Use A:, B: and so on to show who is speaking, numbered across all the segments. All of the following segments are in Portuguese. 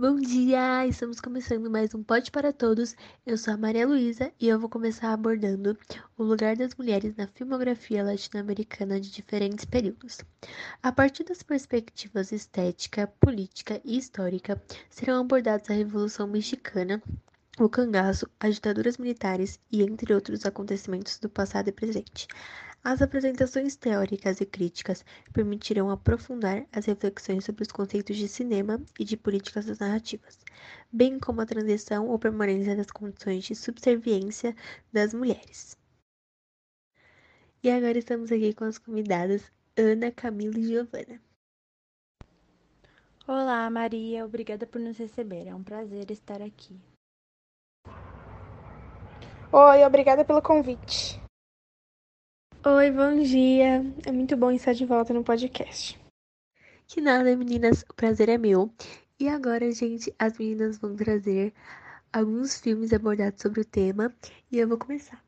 A: Bom dia! Estamos começando mais um Pode para Todos. Eu sou a Maria Luísa e eu vou começar abordando o lugar das mulheres na filmografia latino-americana de diferentes períodos. A partir das perspectivas estética, política e histórica, serão abordados a Revolução Mexicana, o cangaço, as ditaduras militares e entre outros acontecimentos do passado e presente. As apresentações teóricas e críticas permitirão aprofundar as reflexões sobre os conceitos de cinema e de políticas das narrativas, bem como a transição ou permanência das condições de subserviência das mulheres. E agora estamos aqui com as convidadas Ana, Camila e Giovana.
B: Olá, Maria, obrigada por nos receber. É um prazer estar aqui.
C: Oi, obrigada pelo convite.
D: Oi, bom dia. É muito bom estar de volta no podcast.
A: Que nada, meninas, o prazer é meu. E agora, gente, as meninas vão trazer alguns filmes abordados sobre o tema e eu vou começar.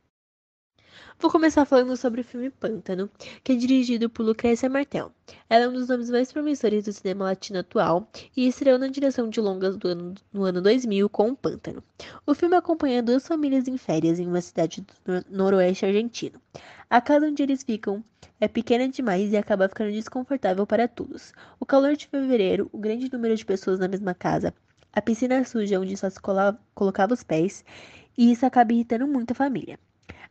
A: Vou começar falando sobre o filme Pântano, que é dirigido por Lucrécia Martel. Ela é um dos nomes mais promissores do cinema latino atual e estreou na direção de longas ano, no ano 2000 com o Pântano. O filme acompanha duas famílias em férias em uma cidade do noroeste argentino. A casa onde eles ficam é pequena demais e acaba ficando desconfortável para todos. O calor de fevereiro, o grande número de pessoas na mesma casa, a piscina suja onde só se colocava os pés, e isso acaba irritando muito a família.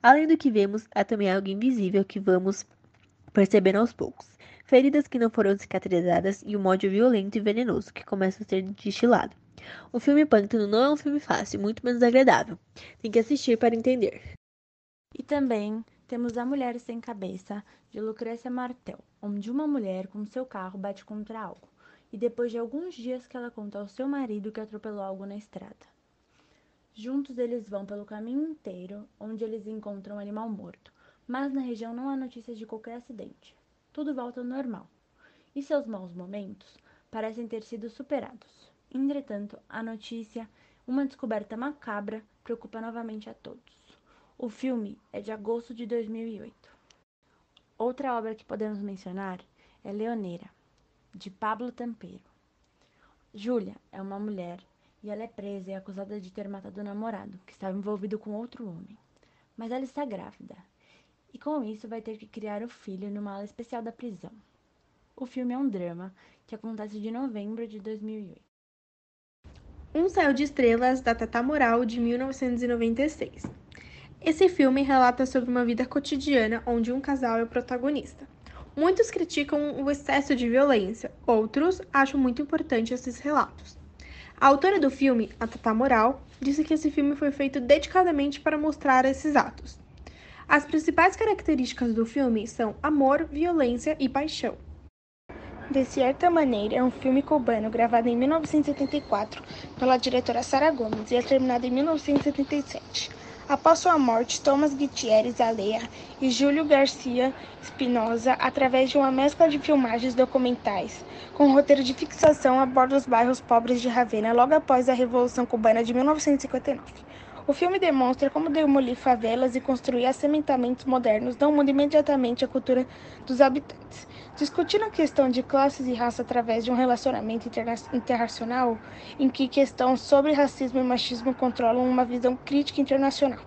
A: Além do que vemos, há também algo invisível que vamos percebendo aos poucos. Feridas que não foram cicatrizadas e um ódio violento e venenoso que começa a ser destilado. O filme Pântano não é um filme fácil, muito menos agradável. Tem que assistir para entender.
B: E também temos A Mulher Sem Cabeça, de Lucrécia Martel, onde uma mulher com seu carro bate contra algo, e depois de alguns dias que ela conta ao seu marido que atropelou algo na estrada. Juntos eles vão pelo caminho inteiro, onde eles encontram um animal morto, mas na região não há notícias de qualquer acidente. Tudo volta ao normal. E seus maus momentos parecem ter sido superados. Entretanto, a notícia, uma descoberta macabra, preocupa novamente a todos. O filme é de agosto de 2008. Outra obra que podemos mencionar é Leoneira, de Pablo Tampero. Júlia é uma mulher e ela é presa e acusada de ter matado o namorado, que estava envolvido com outro homem. Mas ela está grávida, e com isso vai ter que criar o filho numa ala especial da prisão. O filme é um drama que acontece de novembro de 2008.
D: Um Céu de Estrelas, da Tata Moral, de 1996. Esse filme relata sobre uma vida cotidiana onde um casal é o protagonista. Muitos criticam o excesso de violência, outros acham muito importante esses relatos. A autora do filme, a Tata Moral, disse que esse filme foi feito dedicadamente para mostrar esses atos. As principais características do filme são amor, violência e paixão.
C: De certa maneira, é um filme cubano gravado em 1974 pela diretora Sara Gomes e é terminado em 1977. Após sua morte, Thomas Gutierrez Alea e Júlio Garcia Espinosa, através de uma mescla de filmagens documentais, com roteiro de fixação, aborda os bairros pobres de Ravenna logo após a Revolução Cubana de 1959. O filme demonstra como demolir favelas e construir assentamentos modernos não muda imediatamente a cultura dos habitantes. Discutindo a questão de classes e raça através de um relacionamento interna internacional, em que questões sobre racismo e machismo controlam uma visão crítica internacional.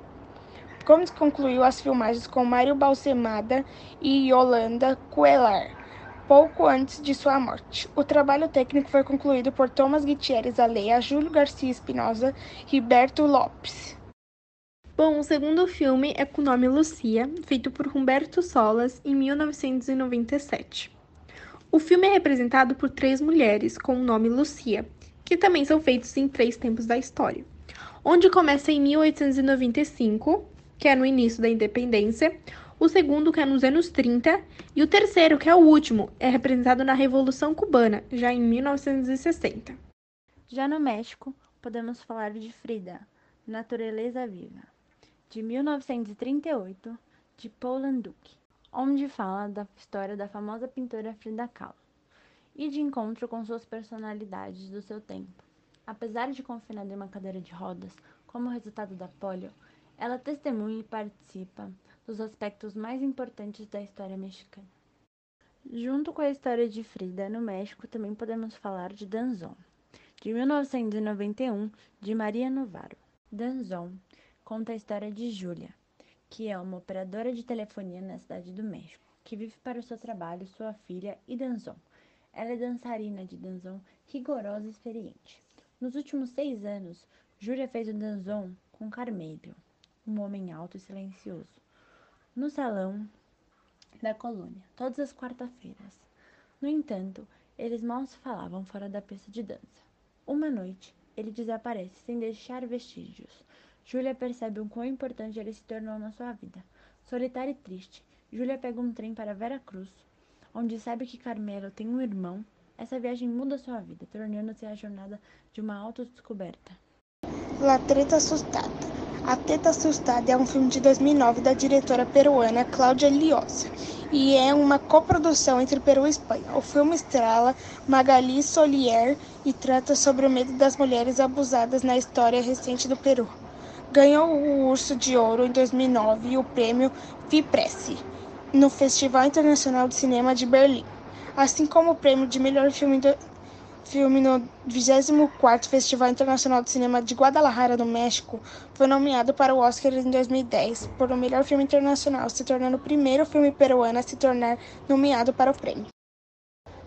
C: Gomes concluiu as filmagens com Mário Balsemada e Yolanda Cuellar, pouco antes de sua morte. O trabalho técnico foi concluído por Thomas Gutierrez Aleia, Júlio Garcia Espinosa e Roberto Lopes.
D: Bom, o segundo filme é com o nome Lucia, feito por Humberto Solas em 1997. O filme é representado por três mulheres com o nome Lucia, que também são feitos em três tempos da história, onde começa em 1895 que é no início da independência, o segundo, que é nos anos 30, e o terceiro, que é o último, é representado na Revolução Cubana, já em 1960.
B: Já no México, podemos falar de Frida, Natureza Viva, de 1938, de Paul Landuc, onde fala da história da famosa pintora Frida Kahlo e de encontro com suas personalidades do seu tempo. Apesar de confinada em uma cadeira de rodas, como resultado da polio, ela testemunha e participa dos aspectos mais importantes da história mexicana. Junto com a história de Frida no México, também podemos falar de Danzón, de 1991, de Maria Novaro. Danzon conta a história de Júlia, que é uma operadora de telefonia na cidade do México, que vive para o seu trabalho, sua filha e Danzon. Ela é dançarina de Danzon, rigorosa e experiente. Nos últimos seis anos, Júlia fez o Danzon com Carmelio, um homem alto e silencioso, no salão da colônia, todas as quarta-feiras. No entanto, eles mal se falavam fora da pista de dança. Uma noite, ele desaparece sem deixar vestígios. Júlia percebe o quão importante ele se tornou na sua vida. Solitária e triste, Júlia pega um trem para Vera Cruz, onde sabe que Carmelo tem um irmão. Essa viagem muda sua vida, tornando-se a jornada de uma autodescoberta.
C: La Treta Assustada a Teta Assustada é um filme de 2009 da diretora peruana Cláudia Liosa e é uma coprodução entre Peru e Espanha. O filme estrela Magali Solier e trata sobre o medo das mulheres abusadas na história recente do Peru. Ganhou o Urso de Ouro em 2009 e o prêmio Vipresse no Festival Internacional de Cinema de Berlim, assim como o prêmio de melhor filme filme no 24º Festival Internacional de Cinema de Guadalajara, no México, foi nomeado para o Oscar em 2010 por o melhor filme internacional, se tornando o primeiro filme peruano a se tornar nomeado para o prêmio.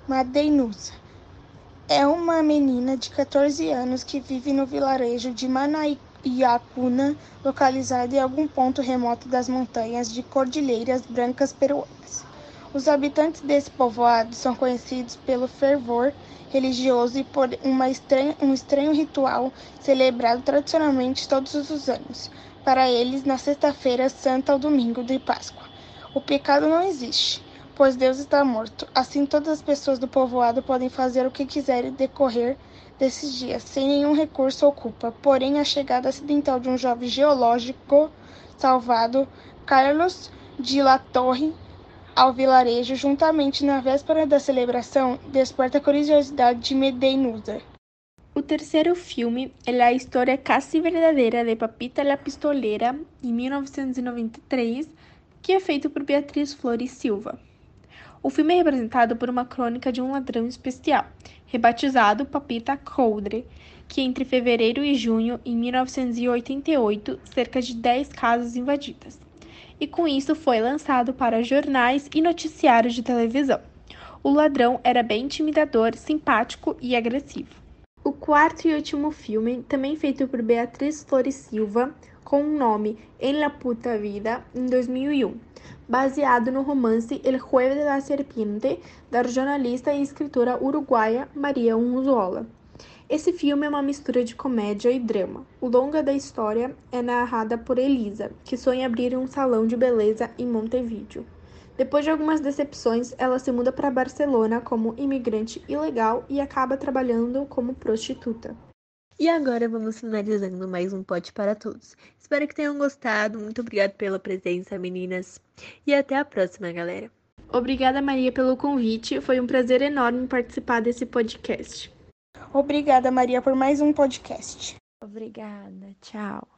C: Madeinusa é uma menina de 14 anos que vive no vilarejo de Manaiacuna, localizado em algum ponto remoto das montanhas de Cordilheiras Brancas peruanas. Os habitantes desse povoado são conhecidos pelo fervor religioso e por estranha, um estranho ritual celebrado tradicionalmente todos os anos, para eles na sexta-feira santa ou domingo de Páscoa. O pecado não existe, pois Deus está morto. Assim, todas as pessoas do povoado podem fazer o que quiserem decorrer desses dias, sem nenhum recurso ou culpa. Porém, a chegada acidental de um jovem geológico salvado, Carlos de La Torre, ao vilarejo juntamente na véspera da celebração desperta a curiosidade de Medeinusa.
D: O terceiro filme é a história quase verdadeira de Papita la Pistoleira, em 1993, que é feito por Beatriz Flores Silva. O filme é representado por uma crônica de um ladrão especial, rebatizado Papita Coldre, que entre fevereiro e junho em 1988, cerca de 10 casas invadidas e com isso foi lançado para jornais e noticiários de televisão. O ladrão era bem intimidador, simpático e agressivo. O quarto e último filme, também feito por Beatriz Flores Silva, com o nome En la Puta Vida, em 2001, baseado no romance El Jueves de la Serpiente, da jornalista e escritora uruguaia Maria Unzuola. Esse filme é uma mistura de comédia e drama. O longa da história é narrada por Elisa, que sonha abrir um salão de beleza em Montevideo. Depois de algumas decepções, ela se muda para Barcelona como imigrante ilegal e acaba trabalhando como prostituta.
A: E agora vamos finalizando mais um pote para todos. Espero que tenham gostado. Muito obrigada pela presença, meninas. E até a próxima, galera.
D: Obrigada, Maria, pelo convite. Foi um prazer enorme participar desse podcast.
C: Obrigada, Maria, por mais um podcast.
B: Obrigada. Tchau.